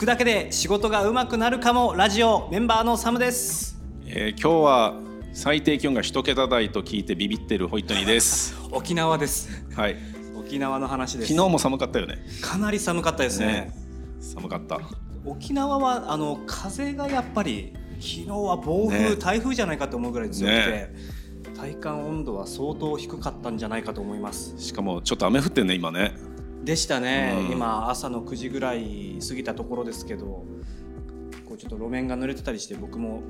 聞くだけで仕事が上手くなるかもラジオメンバーのサムですえー今日は最低気温が一桁台と聞いてビビってるホイットニーです。沖縄ですはい。沖縄の話です昨日も寒かったよね。かなり寒かったですねね寒かった。沖縄はあの風がやっぱり昨日は暴風、ね台風じゃないかと思うぐらい強くて、ね体感温度は相当低かったんじゃないかと思いますしかもちょっと雨降ってんね今ね。でしたね、うん。今朝の9時ぐらい過ぎたところですけどこうちょっと路面が濡れてたりして僕も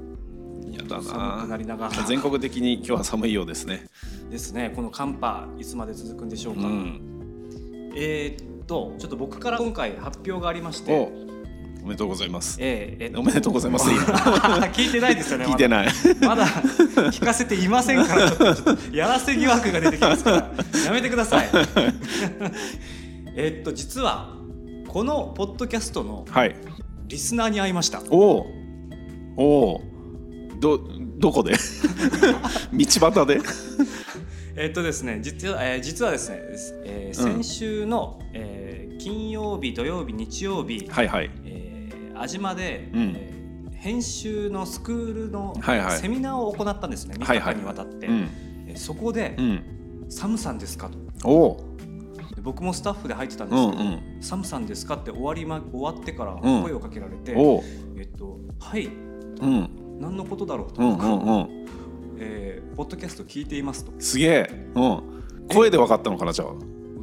やくなりながら。全国的に今日は寒いようですね。ですね。この寒波いつまで続くんでしょうか、うん。えーっとちょっと僕から今回発表がありまして。お、おめでとうございます。えーえっと。おめでとうございます。聞いてないですよね聞いてない。まだ聞かせていませんから。ちょっとやらせ疑惑が出てきますから。やめてくださいえっと実はこのポッドキャストのはい。リスナーに会いましたおお。おお。どどこで？道端で？えっとですね実は,、えー実はですね、えーうん先週の、えー金曜日土曜日日曜日、はいはい。えー、安島で、うんえー編集のスクールのはいはいセミナーを行ったんですね、3日はいはい間にわたって、うんえーそこでうん。「サムさんですか?」とお僕もスタッフで入ってたんでうんすけど「うん。サムさんですか?」って終わり、ま、終わってからうん声をかけられて「おお。えっとはいうん何のことだろう?」と、うんうんうん。えーポッドキャスト聞いています」とすげえ。うん。声で分かったのかなじゃあ。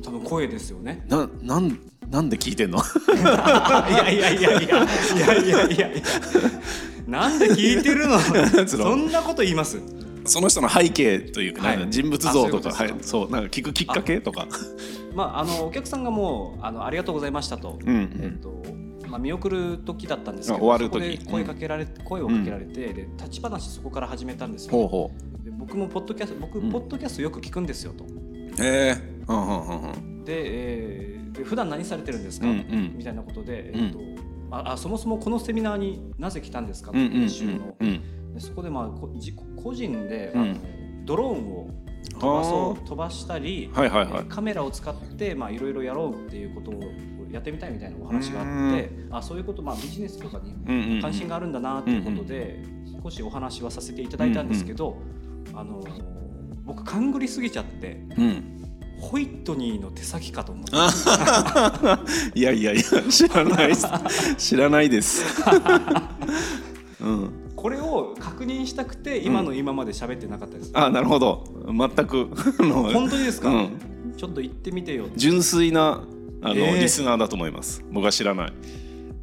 多分声ですよね。ななんなんで聞いてんの？いやいやいやいやいやいやいやいやなんで聞いてるの そんなこと言います？その人の背景というか、はい。人物像とか、あそうなんか聞くきっかけとか。まああのお客さんがもうあのありがとうございましたと、うん。うん。えっとまあ見送る時だったんですけどあ終わる時。そこで声かけられ、声をかけられて、で立ち話そこから始めたんですよ。ほうほで僕もポッドキャスト僕、うん。ポッドキャストよく聞くんですよと。う。へえ。うんうんうんうん。で,、えーで普段何されてるんですか、うんうん。みたいなことで、うんえっとああそもそもこのセミナーになぜ来たんですか？と、うんうん。編集の、うん。でそこでまあこじ個人で、うんあのドローンを飛ばそう飛ばしたり、はいはいはいえーカメラを使ってまあいろいろやろうっていうことをやってみたいみたいなお話があってあそういうことまあビジネスとかにうんうんうん。関心があるんだなっていうことで、少しお話はさせていただいたんですけど、あのー僕勘ぐりすぎちゃってうん。ホイットニーの手先かと思っていやいやいや知らないです。知らないです。うん。これを確認したくて今の今まで喋ってなかったです、あなるほど。全く。本当にですか、うん。ちょっと行ってみてよ。純粋なあの、えー。リスナーだと思います。僕は知らない。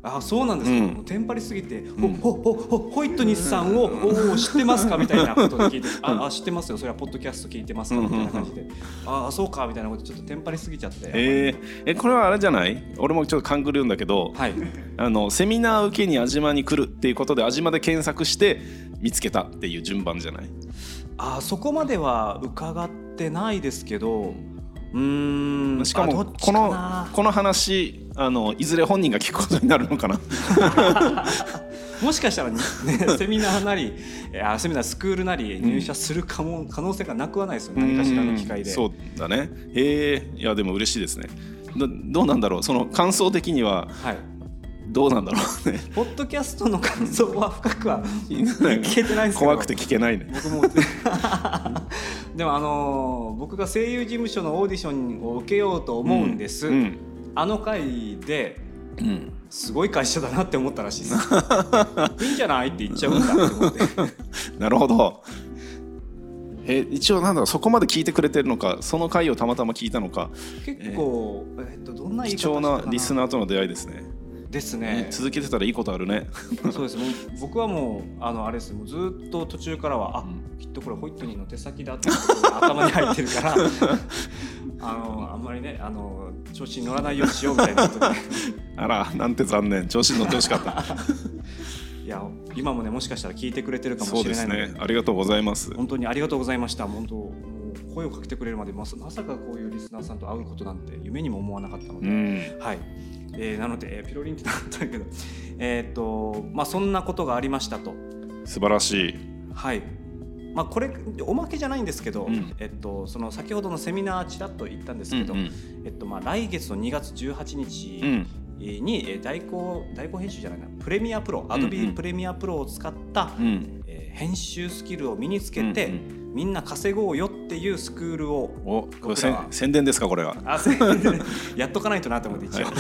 あそうなんですか、うん。もうテンパりすぎて、ん。ほほほほホイットニーさんを、おー知ってますか？みたいなことで聞いて、ああ知ってますよ。それはポッドキャスト聞いてますか？みたいな感じで、ああそうかみたいなことちょっとテンパりすぎちゃって、えー、えこれはあれじゃない？俺もちょっと勘ぐるんだけど、はい。あのセミナー受けに安島に来るっていうことで安島で検索して見つけたっていう順番じゃない？あそこまでは伺ってないですけどうーん。しかもこのなこの話あのいずれ本人が聞くことになるのかな。もしかしたら、ね、セミナーなりえーあセミナースクールなり入社するかも、可能性がなくはないですよ何かしらの機会で。うんそうだね。へえいやでも嬉しいですね。どどうなんだろう。その感想的にははい。どうなんだろうね。ポッドキャストの感想は深くは聞けてないんですけど。怖くて聞けないね。僕も でもあのー僕が声優事務所のオーディションを受けようと思うんです、うんあの回でうん。すごい会社だなって思ったらしいです。いいんじゃないって言っちゃうんだって思って。なるほど。え一応なんだろうそこまで聞いてくれてるのかその回をたまたま聞いたのか。結構、えっとどんな。貴重なリスナーとの出会いですねですね。続けてたらいいことあるね。そうです。もう僕はもうあのあれです。もうずっと途中からはあ、うん。きっとこれホイットニーの手先だって頭に入ってるから あのあんまりねあの調子に乗らないようにしようみたいなことで。あらなんて残念。調子に乗ってほしかった。いや今もねもしかしたら聞いてくれてるかもしれないのですね。ありがとうございます。本当にありがとうございました。本当声をかけてくれるまでまさまさかこういうリスナーさんと会うことなんて夢にも思わなかったので、うん。はい、えーなので、えーピロリンってなったけど えーっとまあそんなことがありましたと。素晴らしい。はい。まあこれおまけじゃないんですけど、うん。えっとその先ほどのセミナーちらっと言ったんですけど、うんうん。えっとまあ来月の2月18日うん。にえー代行代行編集じゃないな。プレミアプロアドビうんうん。プレミアプロを使った、うん。えー編集スキルを身につけて、うんみんな稼ごうよっていうスクールを宣伝ですかこれは。やっとかないとなと思って一応、はい。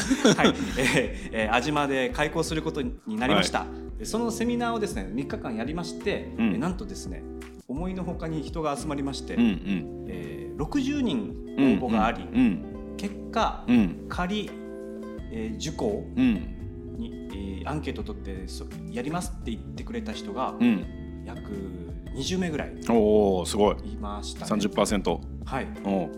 えーえー、安島で開講することになりました、でそのセミナーをですね3日間やりまして、うん。えーなんとですね思いのほかに人が集まりまして、うんうん。えー60人応うん募があり、うん結果、うん。仮、えー受講うん。に、えーアンケート取ってそやりますって言ってくれた人がうん。約20名ぐらいおおすごい。いました、ね、30%はい、お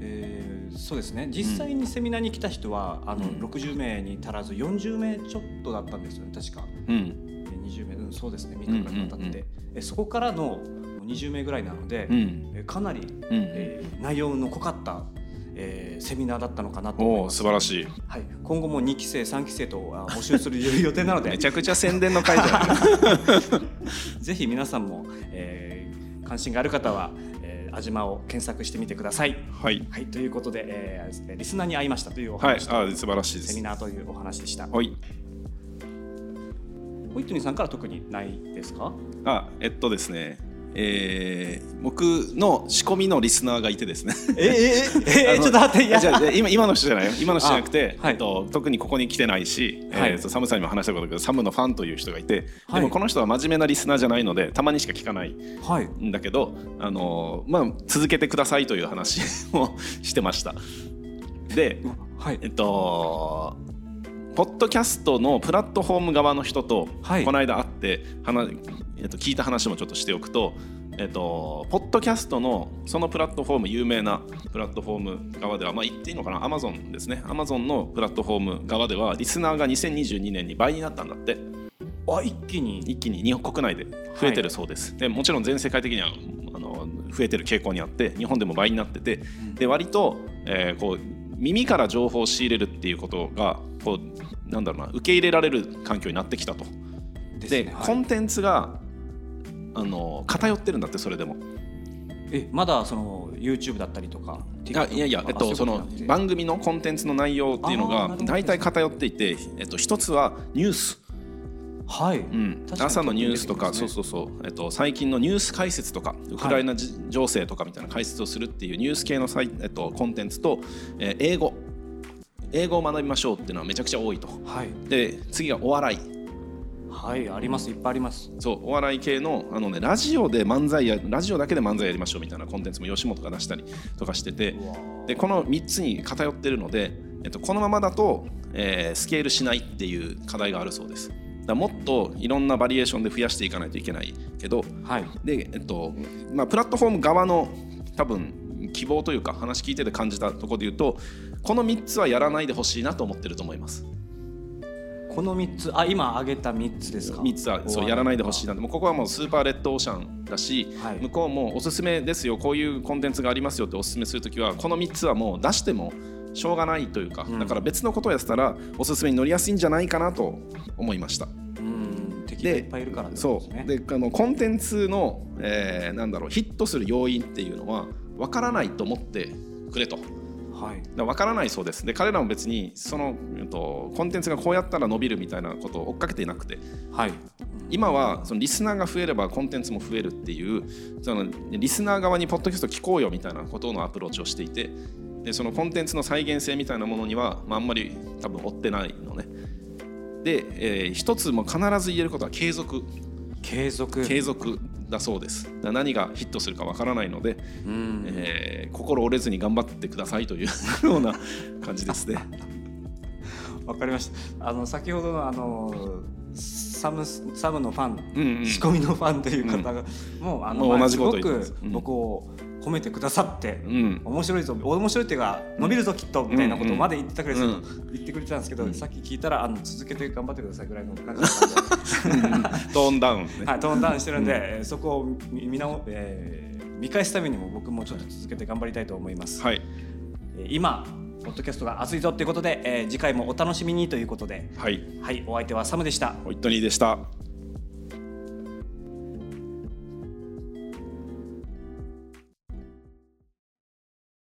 えーそうですね。実際にセミナーに来た人は、あのうん。60名に足らず40名ちょっとだったんですよね確か、うん。えー20名うんそうですね。3日間経って、うんうんうんえそこからの20名ぐらいなので、うん。えーかなり、うん。えー内容の濃かった、えーセミナーだったのかなと思素晴らしい。はい、今後も2期生3期生とあ募集する予定なので。めちゃくちゃ宣伝の回じゃんぜひ皆さんも、えー関心がある方は、えー、安島を検索してみてください。はい。はい、ということで、えーリスナーに会いましたというおはい。あ素晴らしいです。セミナーというお話でした。はい。ホイットニーさんから特にないですか？あえっとですねえー僕の仕込みのリスナーがいてですね。ええええ あのちょっと待っていや。じゃあ今今の人じゃないよ。今の人じゃなくて、あはい。えっと、特にここに来てないし、はい。えサムさんにも話したことだけどサムのファンという人がいて、はい。でもこの人は真面目なリスナーじゃないのでたまにしか聞かないはい。んだけど、あのーまあ、続けてくださいという話をしてました。で、はい。えっとポッドキャストのプラットフォーム側の人とはい。この間会って話、えっと、聞いた話もちょっとしておくと、えっと、ポッドキャストのそのプラットフォーム有名なプラットフォーム側ではまあ言っていいのかな？アマゾンですね。アマゾンのプラットフォーム側ではリスナーが2022年に倍になったんだって。あ一気に？一気に。日本国内で増えてるそうです、でもちろん全世界的にはあの増えてる傾向にあって日本でも倍になってて。で割と、えーこう耳から情報を仕入れるっていうことがこうなんだろうな受け入れられる環境になってきたと。でですね。コンテンツがあの偏ってるんだってそれでも。えまだその YouTube だったりとか。あいやいや、えっと、その番組のコンテンツの内容っていうのが大体偏っていて、えっと、一つはニュース、はい。うん。朝のニュースとか、そうそうそう、えっと、最近のニュース解説とかウクライナじ情勢とかみたいな解説をするっていうニュース系のサイ、えっと、コンテンツと、えー英語。英語を学びましょうっていうのはめちゃくちゃ多いと。はい。で次がお笑い。はいあります。いっぱいあります。そうお笑い系のあの、ね、ラジオで漫才やラジオだけで漫才やりましょうみたいなコンテンツも吉本が出したりとかしててでこの3つに偏ってるので、えっと、このままだと、えースケールしないっていう課題があるそうですだもっといろんなバリエーションで増やしていかないといけないけどはい。で、えっとまあ、プラットフォーム側の多分希望というか話聞いてて感じたところで言うとこの3つはやらないでほしいなと思ってると思います。この三つあ今挙げた三つですか？3つはそうやらないでほしいなでもうここはもうスーパーレッドオーシャンだし、はい。向こうもおすすめですよこういうコンテンツがありますよっておすすめするときはこの3つはもう出してもしょうがないというか、うんだから別のことをやってたらおすすめに乗りやすいんじゃないかなと思いました。うん敵がいっぱいいるからってことそですね。うであのコンテンツの、えーなんだろうヒットする要因っていうのは分からないと思ってくれと。はい。だ分からないそうですで彼らも別にその、うんと、コンテンツがこうやったら伸びるみたいなことを追っかけていなくてはい。今はそのリスナーが増えればコンテンツも増えるっていうそのリスナー側にポッドキャスト聞こうよみたいなことのアプローチをしていてでそのコンテンツの再現性みたいなものには、まあ、あんまり多分追ってないのね。で、えー一つも必ず言えることは継続。継続。継続だそうです。何がヒットするかわからないので、うん。えー心折れずに頑張ってくださいという ような感じですね。わかりました。あの先ほどのあのサムサムのファン、うんうん。仕込みのファンという方が、もうあの同じすごこと言ってます。くうん。僕を褒めてくださって。うん。面白いぞ面白いっていうか伸びるぞきっとみたいなことまで言ってたくれて、うん。言ってくれてたんですけど、うん。さっき聞いたらあの続けて頑張ってくださいぐらいの 感じだったんで。トーンダウンね、はい、トーンダウンしてるんで、えーそこを見見直、えー見返すためにも僕もちょっと続けて頑張りたいと思います。はい。えー今ポッドキャストが熱いぞということで、えー次回もお楽しみにということで、はい。はい、お相手はサムでした。ホイットニーでした